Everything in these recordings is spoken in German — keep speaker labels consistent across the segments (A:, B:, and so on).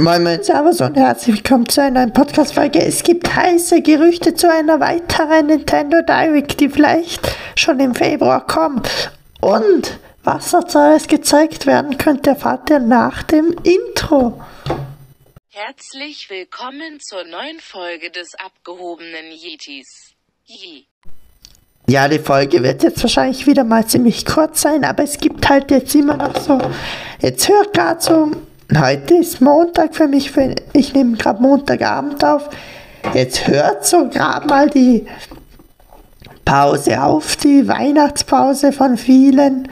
A: Moin Moin Servus und herzlich willkommen zu einer neuen Podcast-Folge. Es gibt heiße Gerüchte zu einer weiteren Nintendo Direct, die vielleicht schon im Februar kommt. Und was dazu alles gezeigt werden könnte, erfahrt ihr nach dem Intro.
B: Herzlich willkommen zur neuen Folge des abgehobenen Yetis. Yee.
A: Ja, die Folge wird jetzt wahrscheinlich wieder mal ziemlich kurz sein, aber es gibt halt jetzt immer noch so. Jetzt hört gerade so Heute ist Montag für mich, ich nehme gerade Montagabend auf. Jetzt hört so gerade mal die Pause auf, die Weihnachtspause von vielen.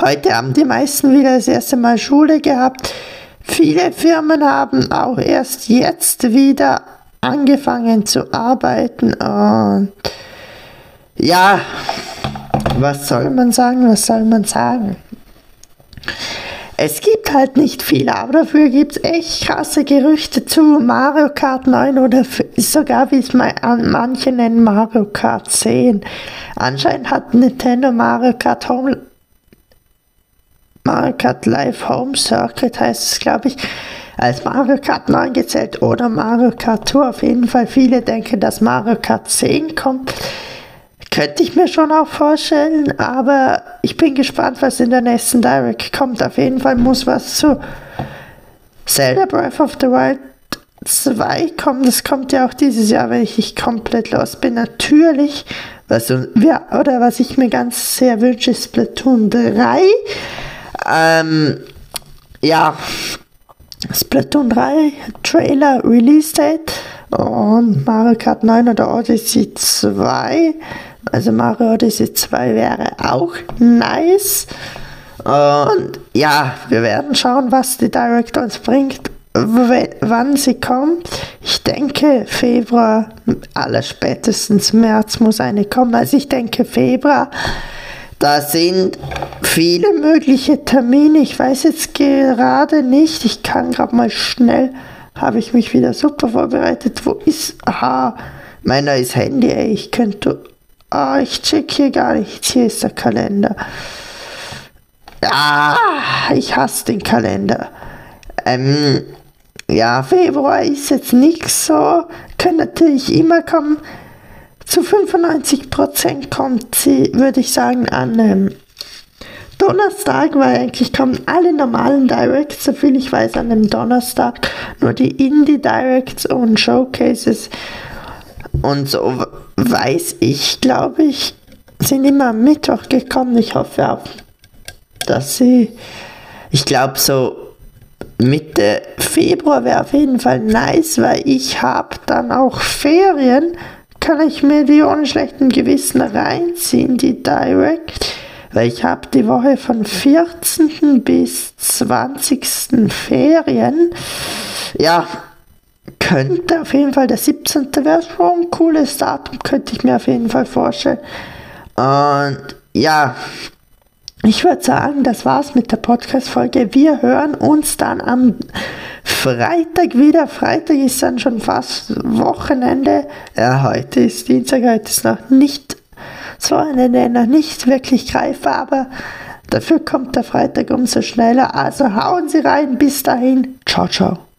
A: Heute haben die meisten wieder das erste Mal Schule gehabt. Viele Firmen haben auch erst jetzt wieder angefangen zu arbeiten und ja, was soll man sagen, was soll man sagen? Es gibt halt nicht viel, aber dafür gibt es echt krasse Gerüchte zu Mario Kart 9 oder sogar, wie es manche nennen, Mario Kart 10. Anscheinend hat Nintendo Mario Kart Home Mario Kart Live Home Circuit heißt es, glaube ich, als Mario Kart 9 gezählt oder Mario Kart Tour. Auf jeden Fall viele denken, dass Mario Kart 10 kommt. Könnte ich mir schon auch vorstellen, aber ich bin gespannt, was in der nächsten Direct kommt. Auf jeden Fall muss was zu Zelda Breath of the Wild 2 kommen. Das kommt ja auch dieses Jahr, wenn ich komplett los bin. Natürlich, was, ja, oder was ich mir ganz sehr wünsche, ist Splatoon 3. Ähm, ja, Splatoon 3 Trailer Release Date und Mario Kart 9 oder Odyssey 2 also Mario Odyssey 2 wäre auch nice. Und ja, wir werden schauen, was die Direct uns bringt, wann sie kommt. Ich denke, Februar, aller spätestens März muss eine kommen. Also ich denke, Februar, da sind viele mögliche Termine. Ich weiß jetzt gerade nicht. Ich kann gerade mal schnell, habe ich mich wieder super vorbereitet. Wo ist, aha, mein neues Handy, ey. Ich könnte Oh, ich check hier gar nichts. Hier ist der Kalender. Ah, ich hasse den Kalender. Ähm, ja, Februar ist jetzt nichts so. Kann natürlich immer kommen. Zu 95% kommt sie, würde ich sagen, an ähm, Donnerstag, weil eigentlich kommen alle normalen Directs, soviel ich weiß, an dem Donnerstag. Nur die Indie Directs und Showcases und so weiß ich, glaube ich, sind immer am Mittwoch gekommen. Ich hoffe auch, dass sie, ich glaube so Mitte Februar wäre auf jeden Fall nice, weil ich habe dann auch Ferien, kann ich mir die ohne schlechten Gewissen reinziehen, die Direct, weil ich habe die Woche von 14. bis 20. Ferien. Ja, könnte auf jeden Fall der 17. wäre schon ein cooles Datum, könnte ich mir auf jeden Fall vorstellen. Und ja, ich würde sagen, das war's mit der Podcast-Folge. Wir hören uns dann am Freitag wieder. Freitag ist dann schon fast Wochenende. Ja, heute ist Dienstag, heute ist noch nicht so Wochenende, noch nicht wirklich greifbar, aber dafür kommt der Freitag umso schneller. Also hauen Sie rein. Bis dahin. Ciao, ciao.